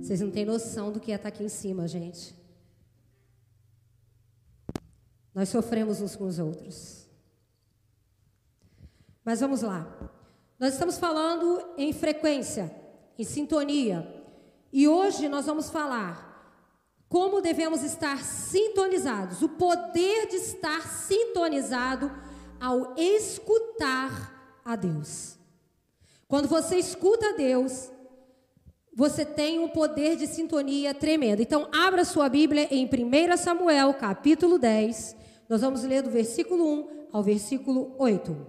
Vocês não têm noção do que é estar aqui em cima, gente. Nós sofremos uns com os outros. Mas vamos lá. Nós estamos falando em frequência, em sintonia. E hoje nós vamos falar como devemos estar sintonizados, o poder de estar sintonizado ao escutar a Deus. Quando você escuta a Deus, você tem um poder de sintonia tremendo. Então, abra sua Bíblia em 1 Samuel, capítulo 10. Nós vamos ler do versículo 1 ao versículo 8.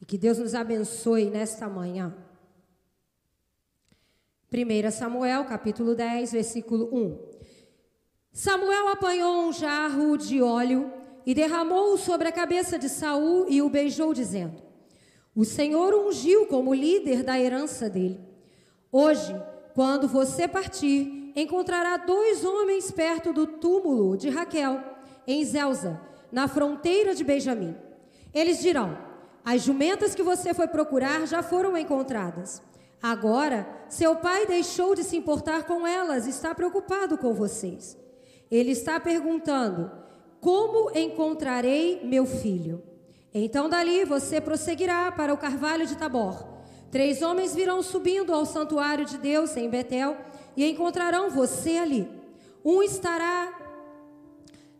E que Deus nos abençoe nesta manhã. 1 Samuel, capítulo 10, versículo 1. Samuel apanhou um jarro de óleo e derramou-o sobre a cabeça de Saul e o beijou, dizendo: O Senhor ungiu como líder da herança dele. Hoje, quando você partir, encontrará dois homens perto do túmulo de Raquel, em Zelza, na fronteira de Benjamim. Eles dirão: As jumentas que você foi procurar já foram encontradas. Agora, seu pai deixou de se importar com elas, está preocupado com vocês. Ele está perguntando: Como encontrarei meu filho? Então dali você prosseguirá para o carvalho de Tabor. Três homens virão subindo ao santuário de Deus em Betel e encontrarão você ali. Um estará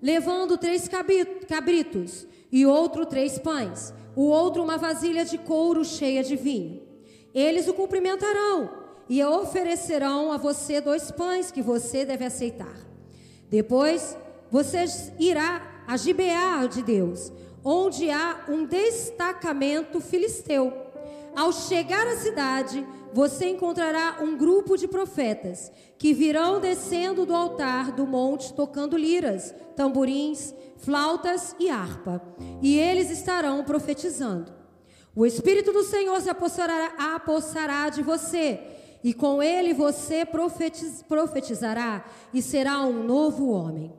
levando três cabritos e outro três pães, o outro uma vasilha de couro cheia de vinho. Eles o cumprimentarão e oferecerão a você dois pães que você deve aceitar. Depois, você irá a Gibeá de Deus, onde há um destacamento filisteu. Ao chegar à cidade, você encontrará um grupo de profetas que virão descendo do altar do monte tocando liras, tamborins, flautas e harpa, e eles estarão profetizando. O Espírito do Senhor se apossará, apossará de você, e com ele você profetiz, profetizará e será um novo homem.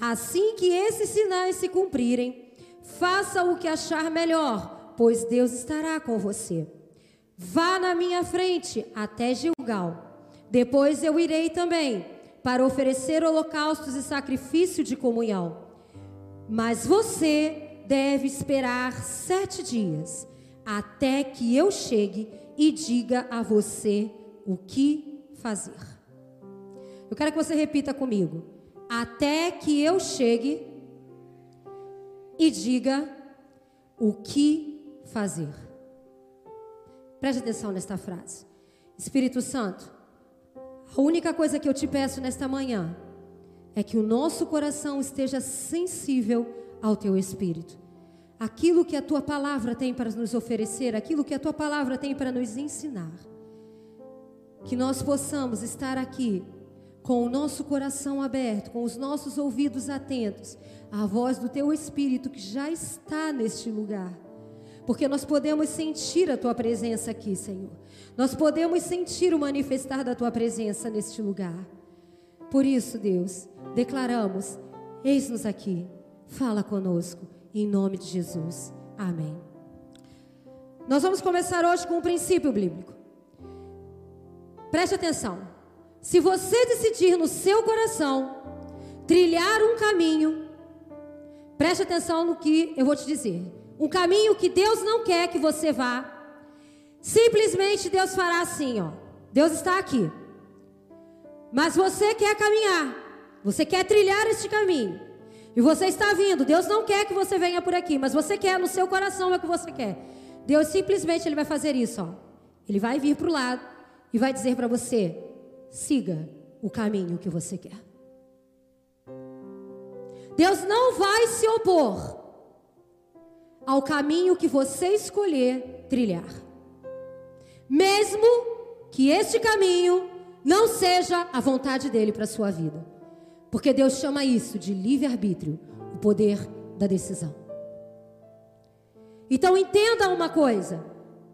Assim que esses sinais se cumprirem, faça o que achar melhor, pois Deus estará com você. Vá na minha frente até Gilgal. Depois eu irei também para oferecer holocaustos e sacrifício de comunhão. Mas você deve esperar sete dias até que eu chegue e diga a você o que fazer. Eu quero que você repita comigo. Até que eu chegue e diga o que fazer. Preste atenção nesta frase. Espírito Santo, a única coisa que eu te peço nesta manhã é que o nosso coração esteja sensível ao teu espírito aquilo que a tua palavra tem para nos oferecer, aquilo que a tua palavra tem para nos ensinar. Que nós possamos estar aqui com o nosso coração aberto, com os nossos ouvidos atentos à voz do teu Espírito que já está neste lugar. Porque nós podemos sentir a tua presença aqui, Senhor. Nós podemos sentir o manifestar da tua presença neste lugar. Por isso, Deus, declaramos: eis-nos aqui, fala conosco em nome de Jesus. Amém. Nós vamos começar hoje com um princípio bíblico. Preste atenção. Se você decidir no seu coração trilhar um caminho, preste atenção no que eu vou te dizer. Um caminho que Deus não quer que você vá. Simplesmente Deus fará assim, ó. Deus está aqui. Mas você quer caminhar. Você quer trilhar este caminho. E você está vindo. Deus não quer que você venha por aqui, mas você quer, no seu coração é o que você quer. Deus simplesmente ele vai fazer isso, ó. Ele vai vir para o lado e vai dizer para você: siga o caminho que você quer. Deus não vai se opor ao caminho que você escolher trilhar. Mesmo que este caminho não seja a vontade dele para a sua vida. Porque Deus chama isso de livre-arbítrio, o poder da decisão. Então entenda uma coisa: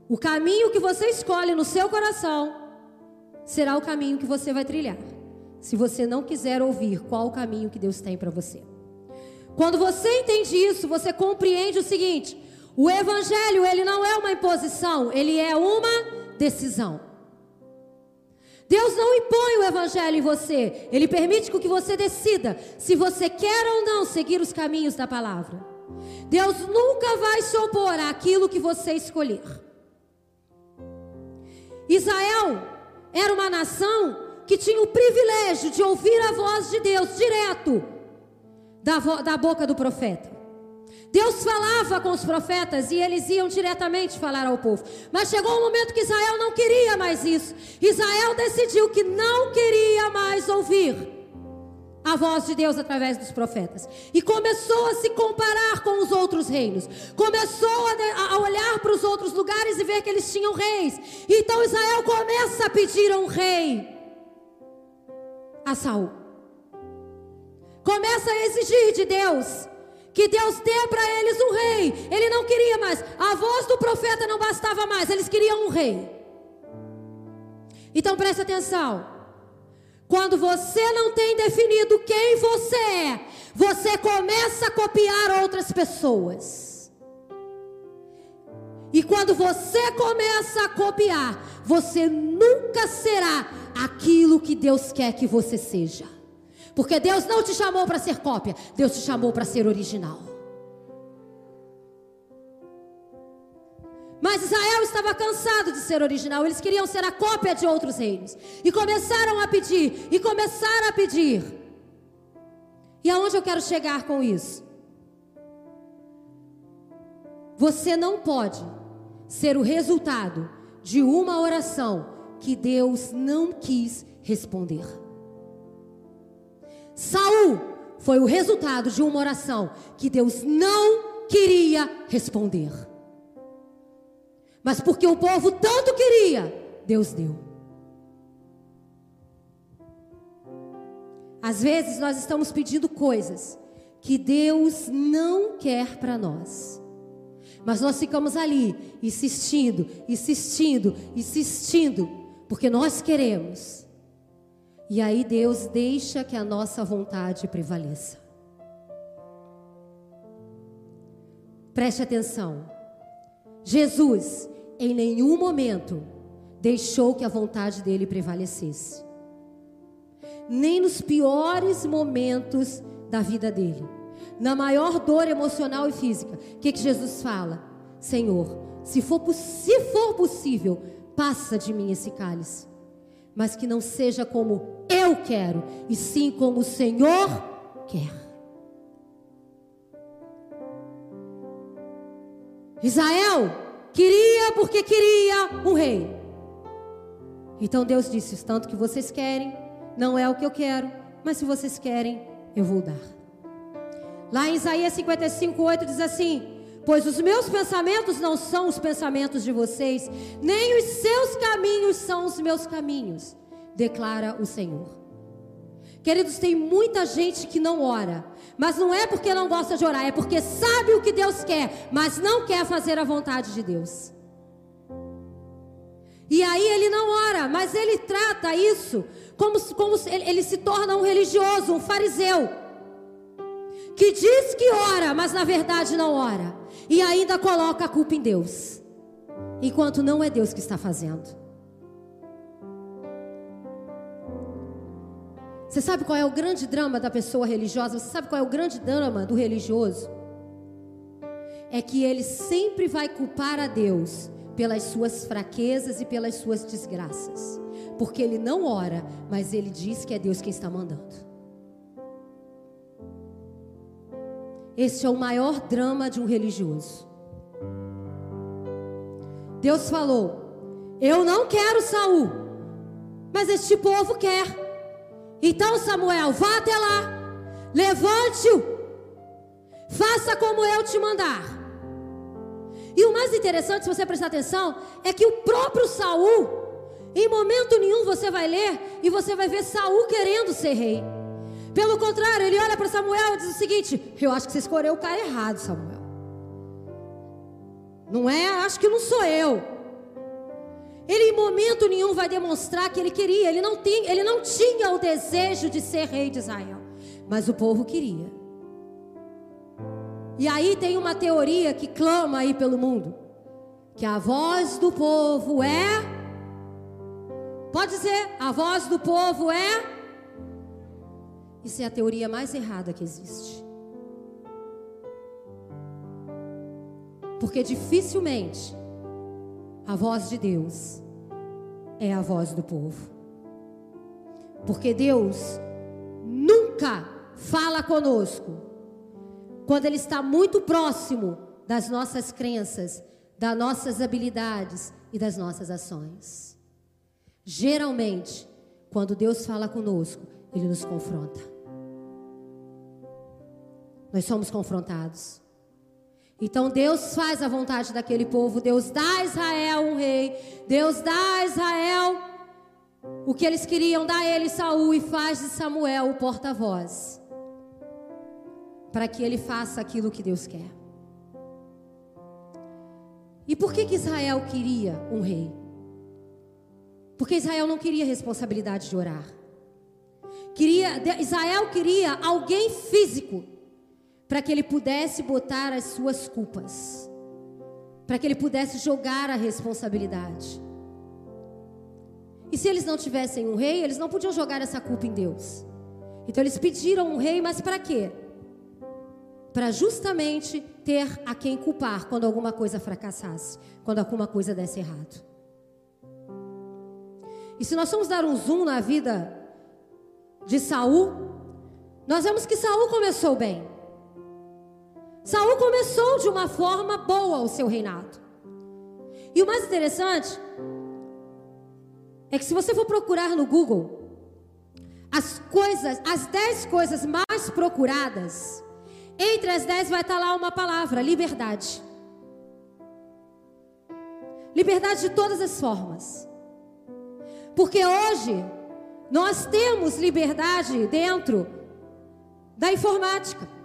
o caminho que você escolhe no seu coração será o caminho que você vai trilhar. Se você não quiser ouvir qual o caminho que Deus tem para você. Quando você entende isso, você compreende o seguinte: O evangelho, ele não é uma imposição, ele é uma decisão. Deus não impõe o evangelho em você, ele permite que você decida se você quer ou não seguir os caminhos da palavra. Deus nunca vai se opor àquilo que você escolher. Israel era uma nação que tinha o privilégio de ouvir a voz de Deus direto da, da boca do profeta. Deus falava com os profetas e eles iam diretamente falar ao povo. Mas chegou um momento que Israel não queria mais isso. Israel decidiu que não queria mais ouvir a voz de Deus através dos profetas. E começou a se comparar com os outros reinos. Começou a, olhar para os outros lugares e ver que eles tinham reis. Então Israel começa a pedir a um rei a Saul. Começa a exigir de Deus que Deus dê para eles um rei. Ele não queria mais. A voz do profeta não bastava mais. Eles queriam um rei. Então preste atenção. Quando você não tem definido quem você é, você começa a copiar outras pessoas. E quando você começa a copiar, você nunca será aquilo que Deus quer que você seja. Porque Deus não te chamou para ser cópia, Deus te chamou para ser original. Mas Israel estava cansado de ser original, eles queriam ser a cópia de outros reinos. E começaram a pedir, e começaram a pedir. E aonde eu quero chegar com isso? Você não pode ser o resultado de uma oração que Deus não quis responder. Saul foi o resultado de uma oração que Deus não queria responder. Mas porque o povo tanto queria, Deus deu. Às vezes nós estamos pedindo coisas que Deus não quer para nós. Mas nós ficamos ali, insistindo, insistindo, insistindo, porque nós queremos. E aí Deus deixa que a nossa vontade prevaleça. Preste atenção. Jesus, em nenhum momento, deixou que a vontade dele prevalecesse. Nem nos piores momentos da vida dele. Na maior dor emocional e física. O que, que Jesus fala? Senhor, se for, se for possível, passa de mim esse cálice, mas que não seja como eu quero, e sim como o Senhor quer. Israel queria porque queria um rei. Então Deus disse: tanto que vocês querem, não é o que eu quero, mas se vocês querem, eu vou dar. Lá em Isaías 55, 8 diz assim: Pois os meus pensamentos não são os pensamentos de vocês, nem os seus caminhos são os meus caminhos, declara o Senhor. Queridos, tem muita gente que não ora, mas não é porque não gosta de orar, é porque sabe o que Deus quer, mas não quer fazer a vontade de Deus. E aí ele não ora, mas ele trata isso como, como ele, se torna um religioso, um fariseu, que diz que ora, mas na verdade não ora e ainda coloca a culpa em Deus, enquanto não é Deus que está fazendo. Você sabe qual é o grande drama da pessoa religiosa? Você sabe qual é o grande drama do religioso? É que ele sempre vai culpar a Deus pelas suas fraquezas e pelas suas desgraças. Porque ele não ora, mas ele diz que é Deus quem está mandando. Este é o maior drama de um religioso. Deus falou: Eu não quero Saul, mas este povo quer. Então, Samuel, vá até lá, levante-o, faça como eu te mandar. E o mais interessante, se você prestar atenção, é que o próprio Saul, em momento nenhum você vai ler e você vai ver Saul querendo ser rei. Pelo contrário, ele olha para Samuel e diz o seguinte: Eu acho que você escolheu o cara errado, Samuel. Não é? Acho que não sou eu. Ele em momento nenhum vai demonstrar que ele queria. Ele não, tinha, ele não tinha o desejo de ser rei de Israel. Mas o povo queria. E aí tem uma teoria que clama aí pelo mundo, que a voz do povo é Pode dizer, a voz do povo é Isso é a teoria mais errada que existe. Porque dificilmente a voz de Deus é a voz do povo. Porque Deus nunca fala conosco quando Ele está muito próximo das nossas crenças, das nossas habilidades e das nossas ações. Geralmente, quando Deus fala conosco, Ele nos confronta. Nós somos confrontados. Então Deus faz a vontade daquele povo, Deus dá a Israel um rei, Deus dá a Israel o que eles queriam, dá a ele Saul e faz de Samuel o porta-voz. Para que ele faça aquilo que Deus quer. E por que que Israel queria um rei? Porque Israel não queria responsabilidade de orar. Queria, Israel queria alguém físico para que ele pudesse botar as suas culpas, para que ele pudesse jogar a responsabilidade. E se eles não tivessem um rei, eles não podiam jogar essa culpa em Deus. Então eles pediram um rei, mas para quê? Para justamente ter a quem culpar quando alguma coisa fracassasse, quando alguma coisa desse errado. E se nós formos dar um zoom na vida de Saul, nós vemos que Saul começou bem. Saul começou de uma forma boa o seu reinado. E o mais interessante é que se você for procurar no Google as coisas, as dez coisas mais procuradas, entre as dez vai estar lá uma palavra: liberdade. Liberdade de todas as formas. Porque hoje nós temos liberdade dentro da informática.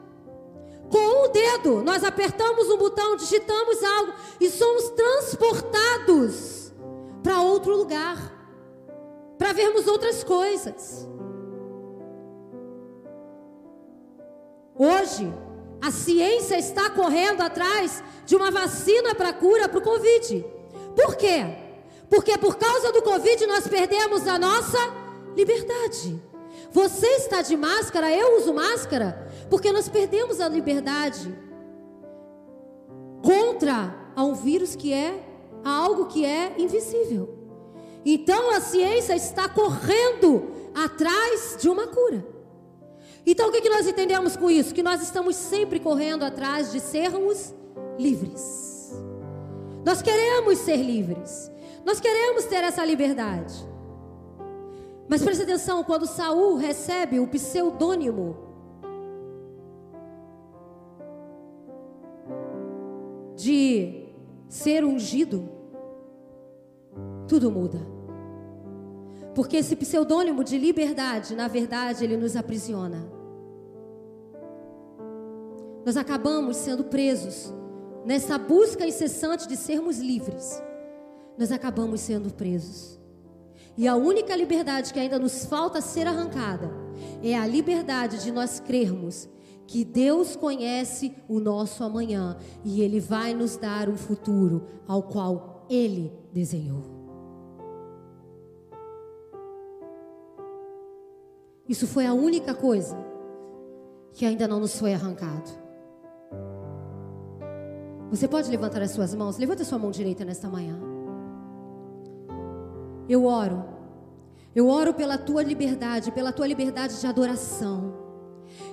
Com um dedo, nós apertamos um botão, digitamos algo e somos transportados para outro lugar, para vermos outras coisas. Hoje, a ciência está correndo atrás de uma vacina para cura para o Covid. Por quê? Porque por causa do Covid nós perdemos a nossa liberdade. Você está de máscara, eu uso máscara, porque nós perdemos a liberdade contra a um vírus que é a algo que é invisível. Então a ciência está correndo atrás de uma cura. Então o que, que nós entendemos com isso? Que nós estamos sempre correndo atrás de sermos livres. Nós queremos ser livres. Nós queremos ter essa liberdade. Mas preste atenção, quando Saul recebe o pseudônimo de ser ungido, tudo muda. Porque esse pseudônimo de liberdade, na verdade, ele nos aprisiona. Nós acabamos sendo presos nessa busca incessante de sermos livres. Nós acabamos sendo presos. E a única liberdade que ainda nos falta ser arrancada é a liberdade de nós crermos que Deus conhece o nosso amanhã e Ele vai nos dar um futuro ao qual Ele desenhou. Isso foi a única coisa que ainda não nos foi arrancado. Você pode levantar as suas mãos? Levanta a sua mão direita nesta manhã. Eu oro. Eu oro pela tua liberdade, pela tua liberdade de adoração.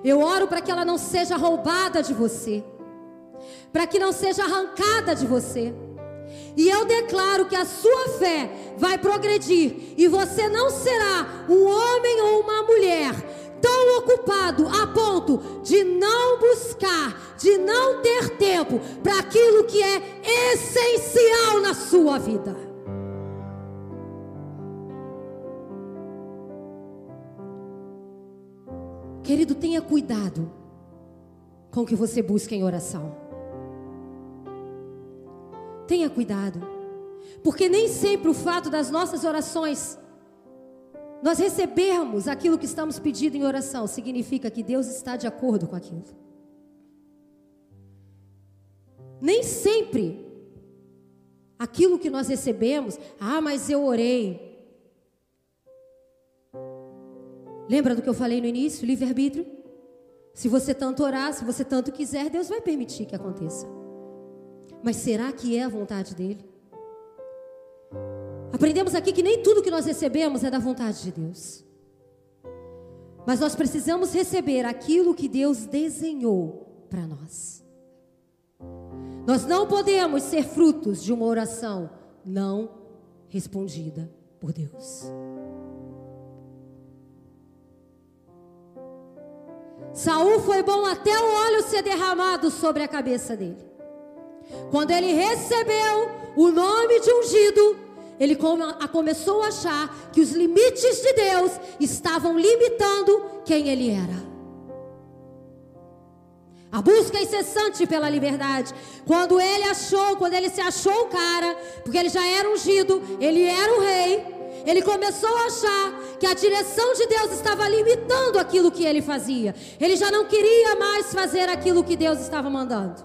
Eu oro para que ela não seja roubada de você, para que não seja arrancada de você. E eu declaro que a sua fé vai progredir e você não será um homem ou uma mulher tão ocupado a ponto de não buscar, de não ter tempo para aquilo que é essencial na sua vida. Querido, tenha cuidado com o que você busca em oração. Tenha cuidado, porque nem sempre o fato das nossas orações nós recebermos aquilo que estamos pedindo em oração significa que Deus está de acordo com aquilo. nem sempre aquilo que nós recebemos, ah, mas eu orei. Lembra do que eu falei no início? Livre-arbítrio. Se você tanto orar, se você tanto quiser, Deus vai permitir que aconteça. Mas será que é a vontade dele? Aprendemos aqui que nem tudo que nós recebemos é da vontade de Deus. Mas nós precisamos receber aquilo que Deus desenhou para nós. Nós não podemos ser frutos de uma oração não respondida por Deus. Saul foi bom até o óleo ser derramado sobre a cabeça dele. Quando ele recebeu o nome de ungido, ele começou a achar que os limites de Deus estavam limitando quem ele era. A busca incessante pela liberdade. Quando ele achou, quando ele se achou o cara, porque ele já era ungido, ele era o rei, ele começou a achar que a direção de Deus estava limitando aquilo que ele fazia. Ele já não queria mais fazer aquilo que Deus estava mandando.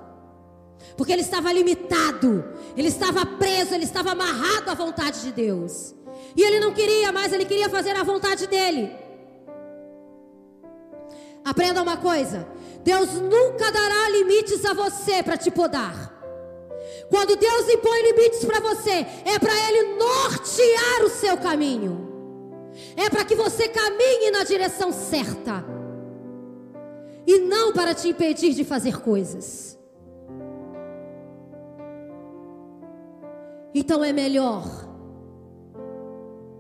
Porque ele estava limitado, ele estava preso, ele estava amarrado à vontade de Deus. E ele não queria mais, ele queria fazer a vontade dele. Aprenda uma coisa: Deus nunca dará limites a você para te podar. Quando Deus impõe limites para você, é para Ele nortear o seu caminho, é para que você caminhe na direção certa, e não para te impedir de fazer coisas. Então é melhor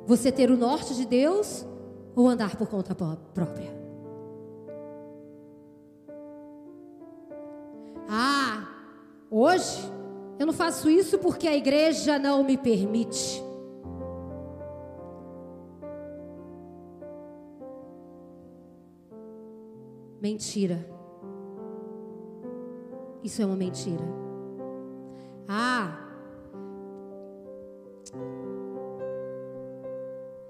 você ter o norte de Deus ou andar por conta própria. Ah, hoje eu não faço isso porque a igreja não me permite. Mentira. Isso é uma mentira. Ah,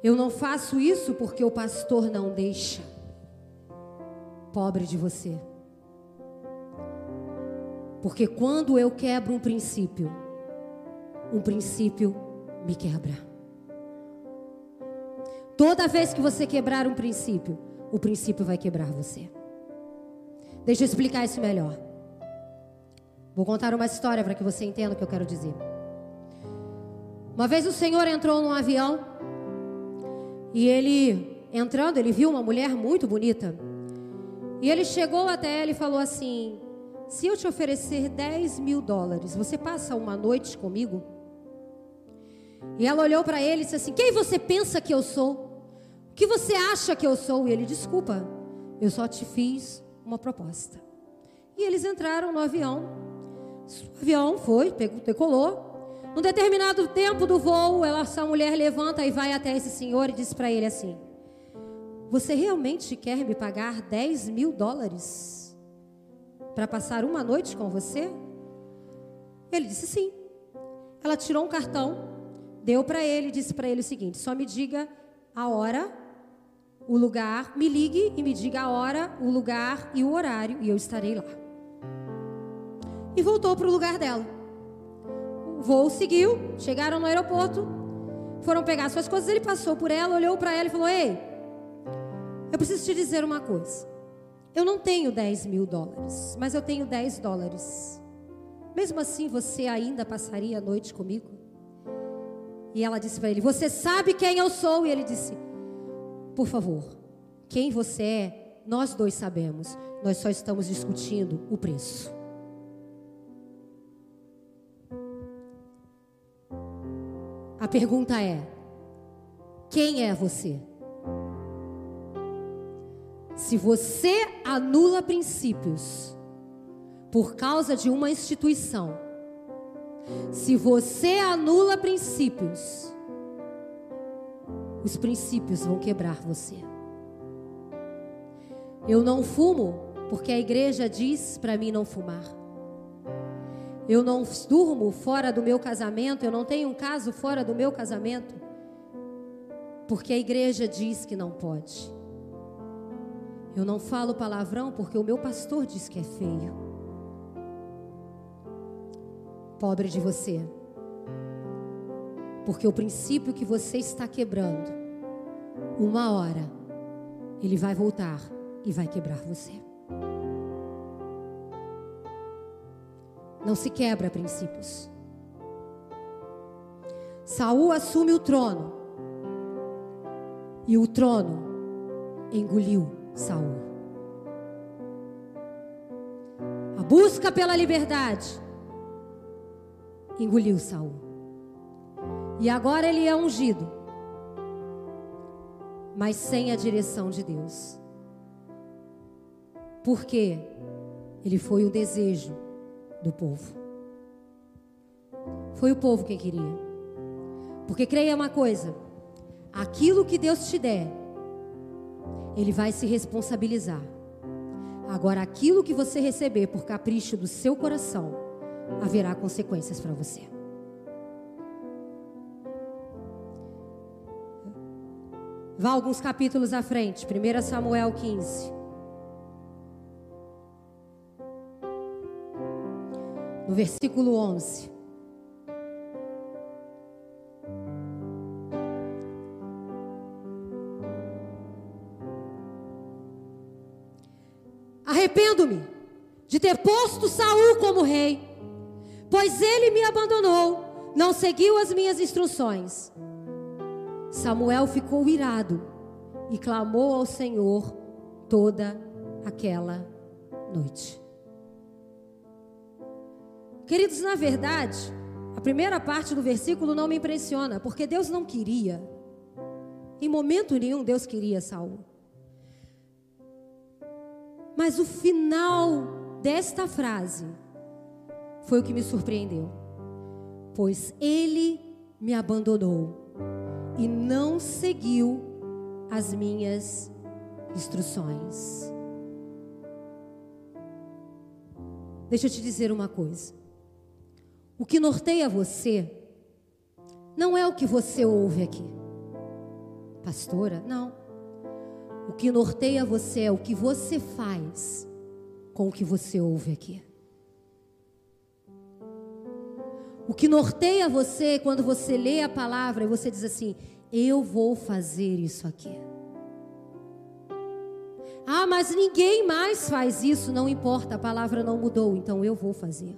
eu não faço isso porque o pastor não deixa. Pobre de você. Porque quando eu quebro um princípio, um princípio me quebra. Toda vez que você quebrar um princípio, o princípio vai quebrar você. Deixa eu explicar isso melhor. Vou contar uma história para que você entenda o que eu quero dizer. Uma vez o Senhor entrou num avião e ele, entrando, ele viu uma mulher muito bonita. E ele chegou até ela e falou assim: se eu te oferecer 10 mil dólares, você passa uma noite comigo? E ela olhou para ele e disse assim: Quem você pensa que eu sou? O que você acha que eu sou? E ele: Desculpa, eu só te fiz uma proposta. E eles entraram no avião. O avião foi, decolou. Num determinado tempo do voo, ela, essa mulher levanta e vai até esse senhor e diz para ele assim: Você realmente quer me pagar 10 mil dólares? Para passar uma noite com você? Ele disse sim. Ela tirou um cartão, deu para ele disse para ele o seguinte: só me diga a hora, o lugar, me ligue e me diga a hora, o lugar e o horário e eu estarei lá. E voltou para o lugar dela. O voo seguiu, chegaram no aeroporto, foram pegar suas coisas. Ele passou por ela, olhou para ela e falou: Ei, eu preciso te dizer uma coisa. Eu não tenho 10 mil dólares, mas eu tenho 10 dólares. Mesmo assim, você ainda passaria a noite comigo? E ela disse para ele: Você sabe quem eu sou? E ele disse: Por favor, quem você é, nós dois sabemos. Nós só estamos discutindo o preço. A pergunta é: quem é você? Se você anula princípios por causa de uma instituição, se você anula princípios, os princípios vão quebrar você. Eu não fumo porque a igreja diz para mim não fumar. Eu não durmo fora do meu casamento, eu não tenho um caso fora do meu casamento, porque a igreja diz que não pode. Eu não falo palavrão porque o meu pastor diz que é feio. Pobre de você. Porque o princípio que você está quebrando, uma hora, ele vai voltar e vai quebrar você. Não se quebra princípios. Saul assume o trono. E o trono engoliu Saul. A busca pela liberdade engoliu Saul. E agora ele é ungido, mas sem a direção de Deus. Porque ele foi o desejo do povo. Foi o povo quem queria. Porque creia uma coisa: aquilo que Deus te der, Ele vai se responsabilizar. Agora, aquilo que você receber por capricho do seu coração, haverá consequências para você. Vá alguns capítulos à frente, 1 Samuel 15. No versículo 11. Arrependo-me de ter posto Saul como rei, pois ele me abandonou, não seguiu as minhas instruções. Samuel ficou irado e clamou ao Senhor toda aquela noite. Queridos, na verdade, a primeira parte do versículo não me impressiona, porque Deus não queria. Em momento nenhum Deus queria Saul. Mas o final desta frase foi o que me surpreendeu. Pois ele me abandonou e não seguiu as minhas instruções. Deixa eu te dizer uma coisa. O que norteia você não é o que você ouve aqui. Pastora, não. O que norteia você é o que você faz com o que você ouve aqui. O que norteia você quando você lê a palavra e você diz assim: Eu vou fazer isso aqui. Ah, mas ninguém mais faz isso, não importa, a palavra não mudou, então eu vou fazer.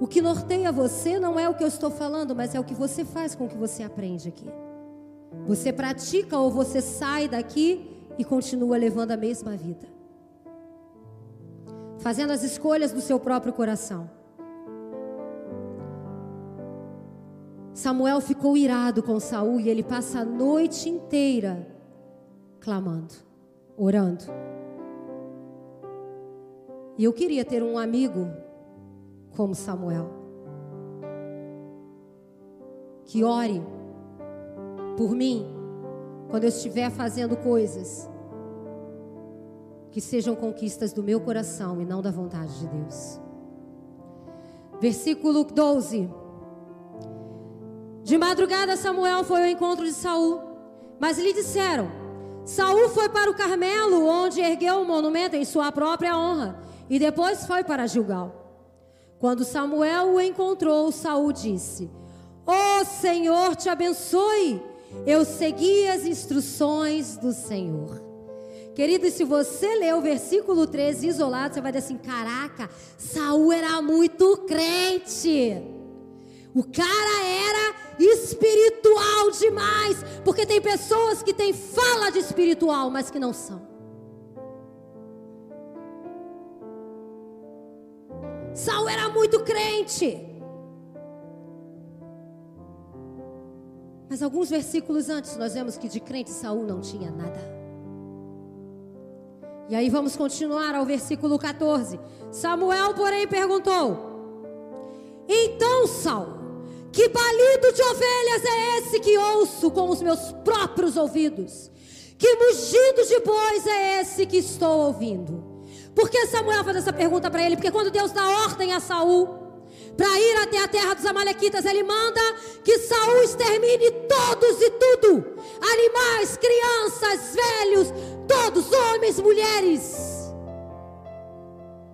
O que norteia você não é o que eu estou falando, mas é o que você faz com o que você aprende aqui. Você pratica ou você sai daqui e continua levando a mesma vida. Fazendo as escolhas do seu próprio coração. Samuel ficou irado com Saul e ele passa a noite inteira clamando, orando. E eu queria ter um amigo como Samuel. Que ore por mim quando eu estiver fazendo coisas que sejam conquistas do meu coração e não da vontade de Deus. Versículo 12. De madrugada Samuel foi ao encontro de Saul, mas lhe disseram: Saul foi para o Carmelo, onde ergueu um monumento em sua própria honra, e depois foi para Gilgal. Quando Samuel o encontrou, Saul disse: oh, Senhor, te abençoe. Eu segui as instruções do Senhor. Querido, se você ler o versículo 13 isolado, você vai dizer assim: caraca, Saul era muito crente. O cara era espiritual demais. Porque tem pessoas que têm fala de espiritual, mas que não são. Saul era muito crente. Mas alguns versículos antes nós vemos que de crente Saul não tinha nada. E aí vamos continuar ao versículo 14. Samuel, porém, perguntou: Então, Saul, que balido de ovelhas é esse que ouço com os meus próprios ouvidos? Que mugido de bois é esse que estou ouvindo? Por que Samuel faz essa pergunta para ele? Porque quando Deus dá ordem a Saul para ir até a terra dos amalequitas, ele manda que Saul extermine todos e tudo: animais, crianças, velhos, todos, homens, mulheres.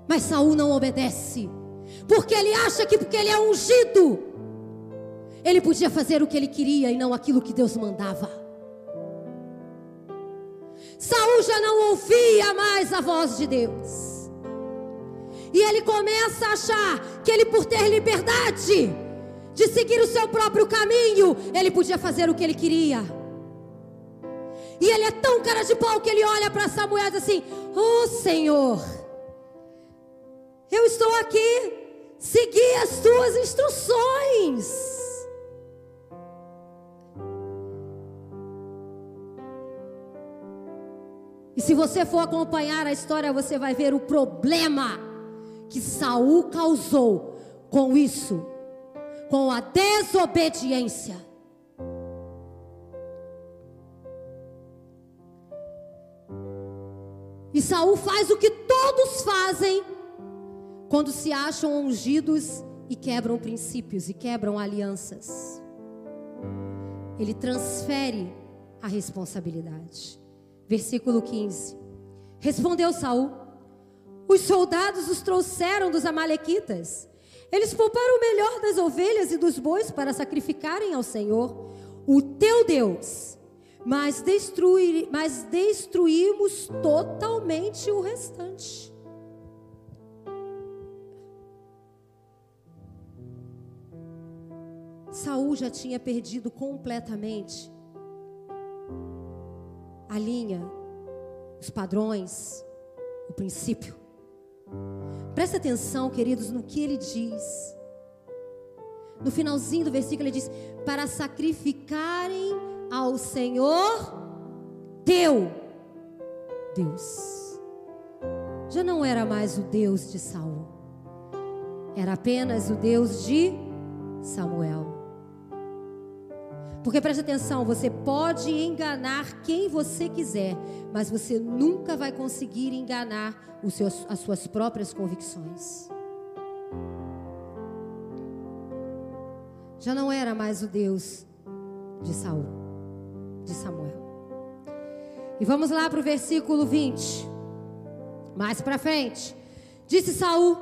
Mas Saul não obedece. Porque ele acha que porque ele é ungido, ele podia fazer o que ele queria e não aquilo que Deus mandava. Saul já não ouvia mais a voz de Deus. E ele começa a achar que ele por ter liberdade de seguir o seu próprio caminho, ele podia fazer o que ele queria. E ele é tão cara de pau que ele olha para Samuel assim: "Oh, Senhor, eu estou aqui, segui as tuas instruções. E se você for acompanhar a história, você vai ver o problema que Saul causou com isso, com a desobediência. E Saul faz o que todos fazem quando se acham ungidos e quebram princípios e quebram alianças. Ele transfere a responsabilidade. Versículo 15. Respondeu Saul: Os soldados os trouxeram dos amalequitas. Eles pouparam o melhor das ovelhas e dos bois para sacrificarem ao Senhor, o teu Deus. Mas, destruir, mas destruímos totalmente o restante. Saul já tinha perdido completamente a linha, os padrões, o princípio. Presta atenção, queridos, no que ele diz. No finalzinho do versículo ele diz: para sacrificarem ao Senhor teu Deus. Já não era mais o Deus de Saul. Era apenas o Deus de Samuel. Porque preste atenção, você pode enganar quem você quiser, mas você nunca vai conseguir enganar os seus, as suas próprias convicções. Já não era mais o Deus de Saul, de Samuel. E vamos lá para o versículo 20. Mais para frente. Disse Saul: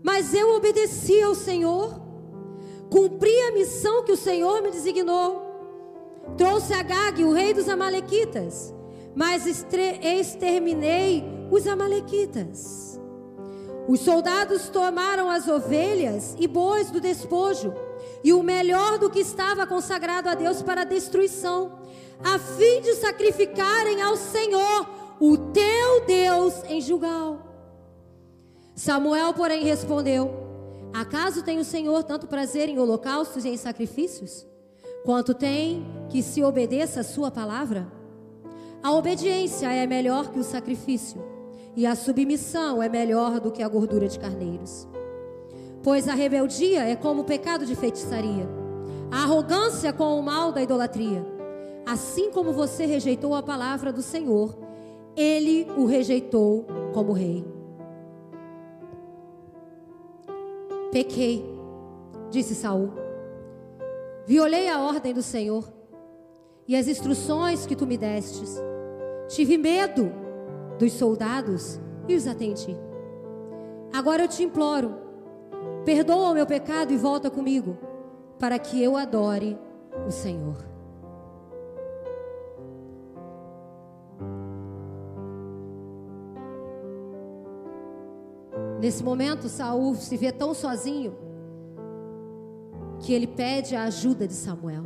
Mas eu obedeci ao Senhor Cumpri a missão que o Senhor me designou. Trouxe a Gag, o rei dos Amalequitas, mas exterminei os Amalequitas. Os soldados tomaram as ovelhas e bois do despojo e o melhor do que estava consagrado a Deus para a destruição, a fim de sacrificarem ao Senhor, o teu Deus, em Jugal. Samuel, porém, respondeu: Acaso tem o Senhor tanto prazer em holocaustos e em sacrifícios, quanto tem que se obedeça a sua palavra? A obediência é melhor que o sacrifício, e a submissão é melhor do que a gordura de carneiros. Pois a rebeldia é como o pecado de feitiçaria, a arrogância com o mal da idolatria. Assim como você rejeitou a palavra do Senhor, ele o rejeitou como rei. Pequei, disse Saul. Violei a ordem do Senhor e as instruções que tu me destes. Tive medo dos soldados e os atendi. Agora eu te imploro, perdoa o meu pecado e volta comigo, para que eu adore o Senhor. Nesse momento, Saul se vê tão sozinho que ele pede a ajuda de Samuel.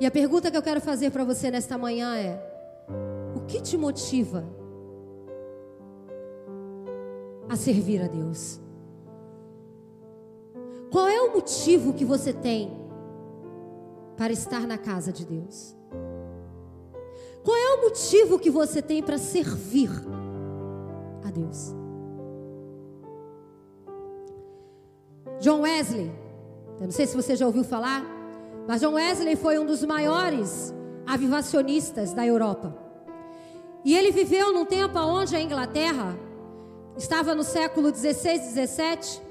E a pergunta que eu quero fazer para você nesta manhã é: o que te motiva a servir a Deus? Qual é o motivo que você tem para estar na casa de Deus? Qual é o motivo que você tem para servir? A Deus. John Wesley, eu não sei se você já ouviu falar, mas John Wesley foi um dos maiores avivacionistas da Europa. E ele viveu num tempo onde a Inglaterra estava no século 16, 17,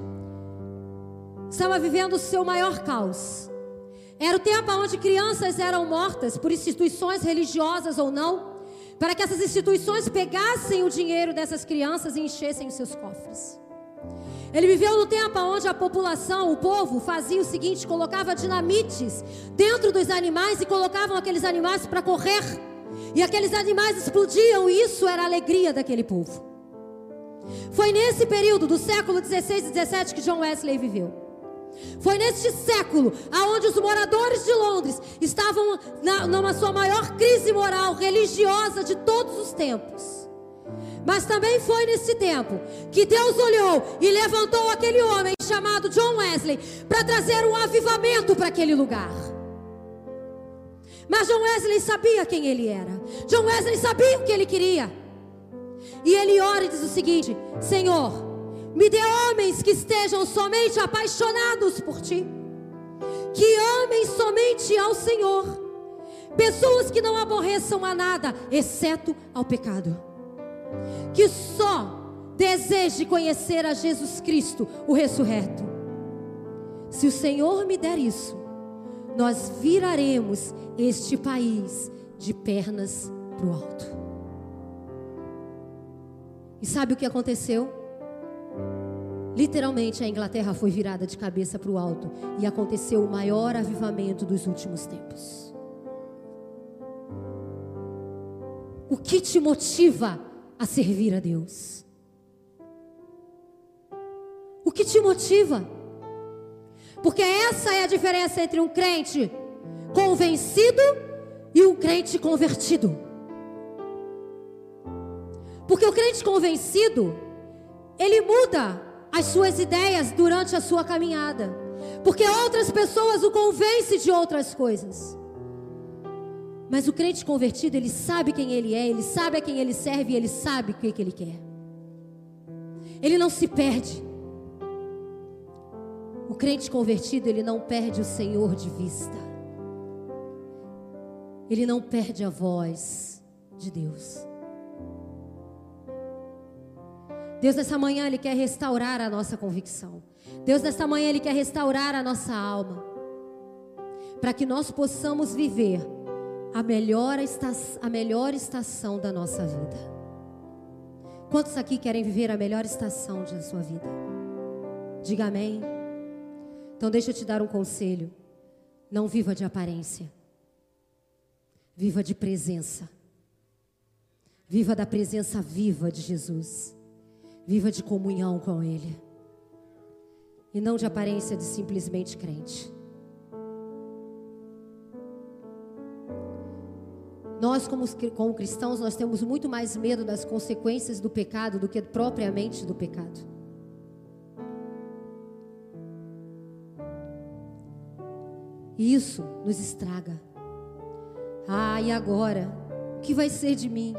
estava vivendo o seu maior caos. Era o tempo onde crianças eram mortas por instituições religiosas ou não, para que essas instituições pegassem o dinheiro dessas crianças e enchessem os seus cofres. Ele viveu no tempo onde a população, o povo, fazia o seguinte: colocava dinamites dentro dos animais e colocavam aqueles animais para correr. E aqueles animais explodiam, e isso era a alegria daquele povo. Foi nesse período do século 16 e 17 que John Wesley viveu. Foi neste século aonde os moradores de Londres estavam na, numa sua maior crise moral religiosa de todos os tempos. Mas também foi nesse tempo que Deus olhou e levantou aquele homem chamado John Wesley para trazer um avivamento para aquele lugar. Mas John Wesley sabia quem ele era. John Wesley sabia o que ele queria. E ele ora e diz o seguinte: Senhor, me dê homens que estejam somente apaixonados por ti, que amem somente ao Senhor, pessoas que não aborreçam a nada, exceto ao pecado, que só deseje conhecer a Jesus Cristo, o ressurreto. Se o Senhor me der isso, nós viraremos este país de pernas para o alto. E sabe o que aconteceu? Literalmente a Inglaterra foi virada de cabeça para o alto e aconteceu o maior avivamento dos últimos tempos. O que te motiva a servir a Deus? O que te motiva? Porque essa é a diferença entre um crente convencido e um crente convertido. Porque o crente convencido, ele muda as suas ideias durante a sua caminhada. Porque outras pessoas o convencem de outras coisas. Mas o crente convertido, ele sabe quem ele é, ele sabe a quem ele serve e ele sabe o que, que ele quer. Ele não se perde. O crente convertido, ele não perde o Senhor de vista. Ele não perde a voz de Deus. Deus, nessa manhã, Ele quer restaurar a nossa convicção. Deus, nessa manhã, Ele quer restaurar a nossa alma. Para que nós possamos viver a melhor, a melhor estação da nossa vida. Quantos aqui querem viver a melhor estação da sua vida? Diga amém. Então, deixa eu te dar um conselho. Não viva de aparência. Viva de presença. Viva da presença viva de Jesus. Viva de comunhão com Ele. E não de aparência de simplesmente crente. Nós, como, cristãos, nós temos muito mais medo das consequências do pecado do que propriamente do pecado. E isso nos estraga. Ah, e agora? O que vai ser de mim?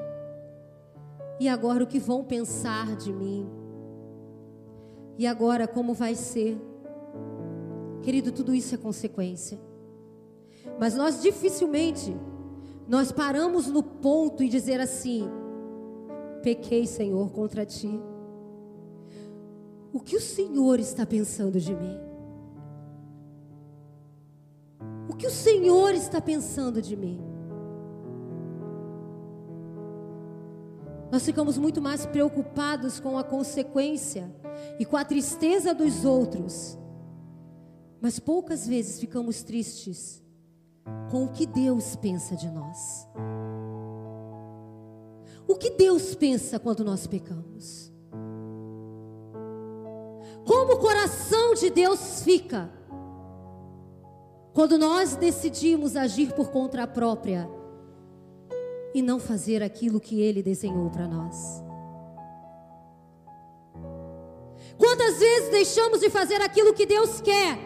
E agora o que vão pensar de mim? E agora como vai ser? Querido, tudo isso é consequência. Mas nós dificilmente nós paramos no ponto e dizer assim: pequei, Senhor, contra ti. O que o Senhor está pensando de mim? O que o Senhor está pensando de mim? Nós ficamos muito mais preocupados com a consequência e com a tristeza dos outros. Mas poucas vezes ficamos tristes com o que Deus pensa de nós. O que Deus pensa quando nós pecamos? Como o coração de Deus fica quando nós decidimos agir por conta própria? E não fazer aquilo que Ele desenhou para nós. Quantas vezes deixamos de fazer aquilo que Deus quer?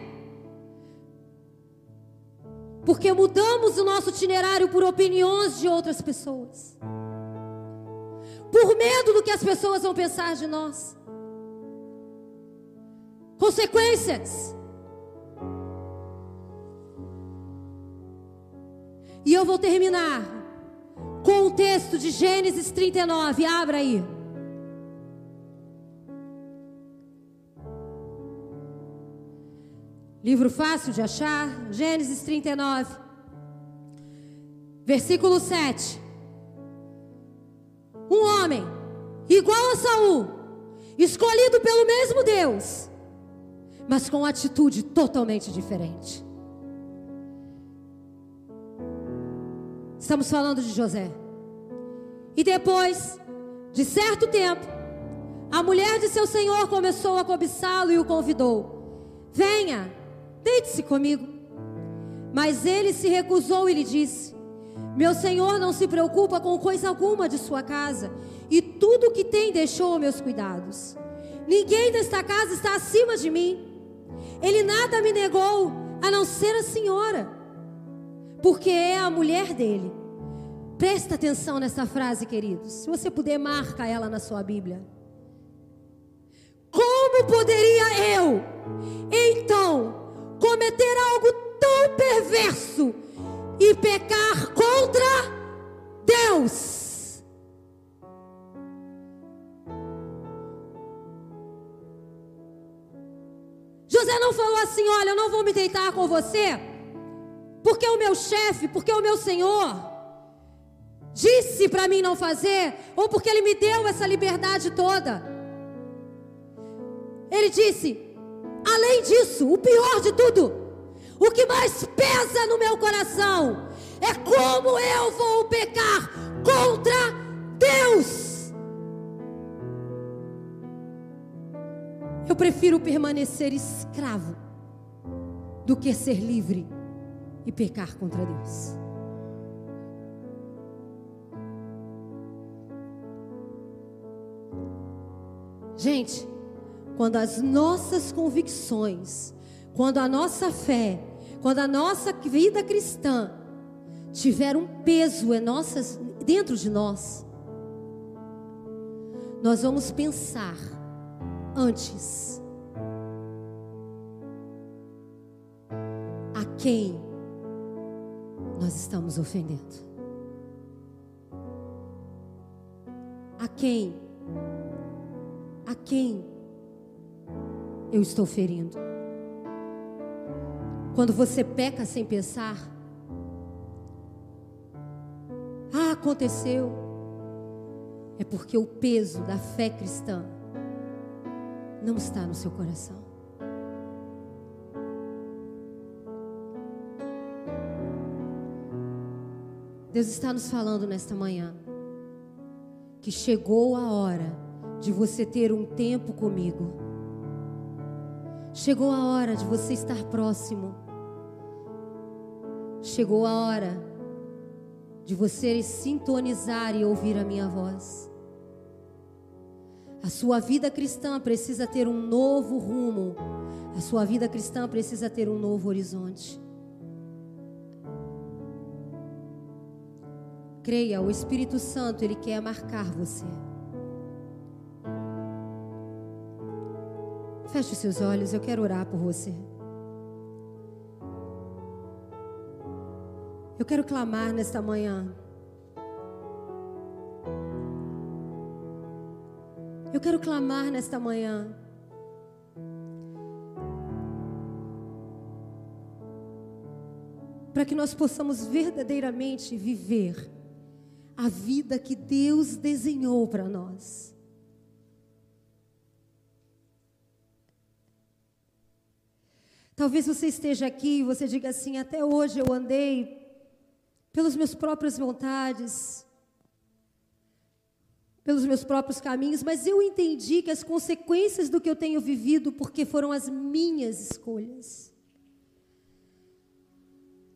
Porque mudamos o nosso itinerário por opiniões de outras pessoas. Por medo do que as pessoas vão pensar de nós. Consequências. E eu vou terminar com o texto de Gênesis 39. Abra aí. Livro fácil de achar, Gênesis 39, versículo 7. igual a Saul, escolhido pelo mesmo Deus, mas com atitude totalmente diferente. Estamos falando de José. E depois de certo tempo, a mulher de seu senhor começou a cobiçá-lo e o convidou: Venha, deite-se comigo. Mas ele se recusou e lhe disse: Meu senhor não se preocupa com coisa alguma de sua casa, e tudo o que tem deixou a meus cuidados. Ninguém desta casa está acima de mim. Ele nada me negou, a não ser a senhora, porque é a mulher dele. Presta atenção nessa frase, queridos. Se você puder, marca ela na sua Bíblia. Como poderia eu, então, cometer algo tão perverso e pecar contra Deus? José não falou assim: Olha, eu não vou me deitar com você, porque o meu chefe, porque o meu senhor disse para mim não fazer, ou porque Ele me deu essa liberdade toda. Ele disse: além disso, o pior de tudo, o que mais pesa no meu coração é como eu vou pecar contra Deus. Eu prefiro permanecer escravo do que ser livre e pecar contra Deus. Gente, quando as nossas convicções, quando a nossa fé, quando a nossa vida cristã tiver um peso em nossas, dentro de nós, nós vamos pensar antes a quem nós estamos ofendendo. A quem a quem eu estou ferindo. Quando você peca sem pensar, ah, aconteceu, é porque o peso da fé cristã não está no seu coração. Deus está nos falando nesta manhã que chegou a hora de você ter um tempo comigo. Chegou a hora de você estar próximo. Chegou a hora de você sintonizar e ouvir a minha voz. A sua vida cristã precisa ter um novo rumo. A sua vida cristã precisa ter um novo horizonte. Creia, o Espírito Santo, ele quer marcar você. Feche os seus olhos, eu quero orar por você. Eu quero clamar nesta manhã. Eu quero clamar nesta manhã. Para que nós possamos verdadeiramente viver a vida que Deus desenhou para nós. Talvez você esteja aqui e você diga assim: até hoje eu andei pelas minhas próprias vontades, pelos meus próprios caminhos, mas eu entendi que as consequências do que eu tenho vivido, porque foram as minhas escolhas.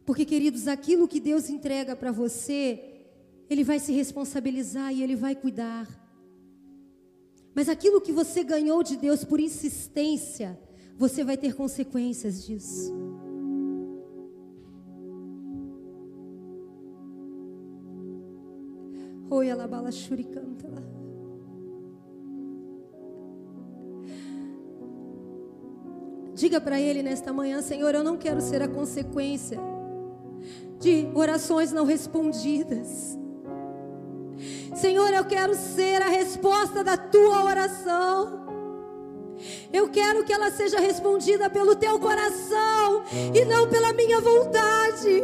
Porque, queridos, aquilo que Deus entrega para você, Ele vai se responsabilizar e Ele vai cuidar. Mas aquilo que você ganhou de Deus por insistência, você vai ter consequências disso. Oi, alabala shuricanta lá. Diga para ele nesta manhã, Senhor, eu não quero ser a consequência de orações não respondidas. Senhor, eu quero ser a resposta da tua oração. Eu quero que ela seja respondida pelo teu coração e não pela minha vontade.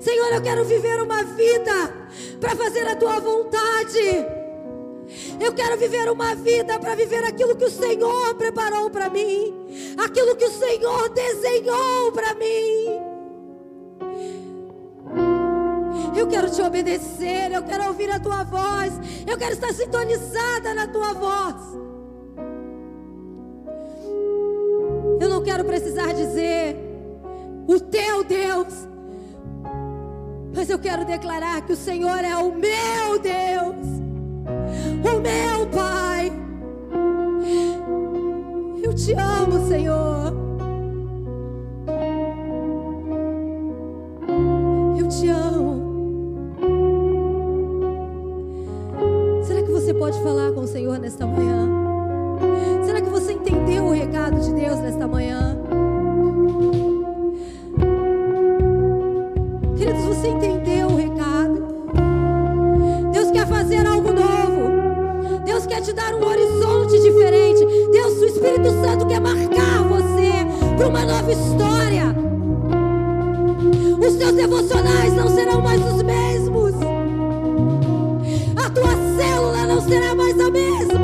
Senhor, eu quero viver uma vida para fazer a tua vontade. Eu quero viver uma vida para viver aquilo que o Senhor preparou para mim, aquilo que o Senhor desenhou para mim. Quero te obedecer, eu quero ouvir a tua voz, eu quero estar sintonizada na tua voz. Eu não quero precisar dizer o teu Deus, mas eu quero declarar que o Senhor é o meu Deus, o meu Pai. Eu te amo, Senhor. Você pode falar com o Senhor nesta manhã? Será que você entendeu o recado de Deus nesta manhã? Queridos, você entendeu o recado? Deus quer fazer algo novo. Deus quer te dar um horizonte diferente. Deus, o Espírito Santo quer marcar você para uma nova história. Os seus devocionais não serão mais os mesmos. será mais a mesma.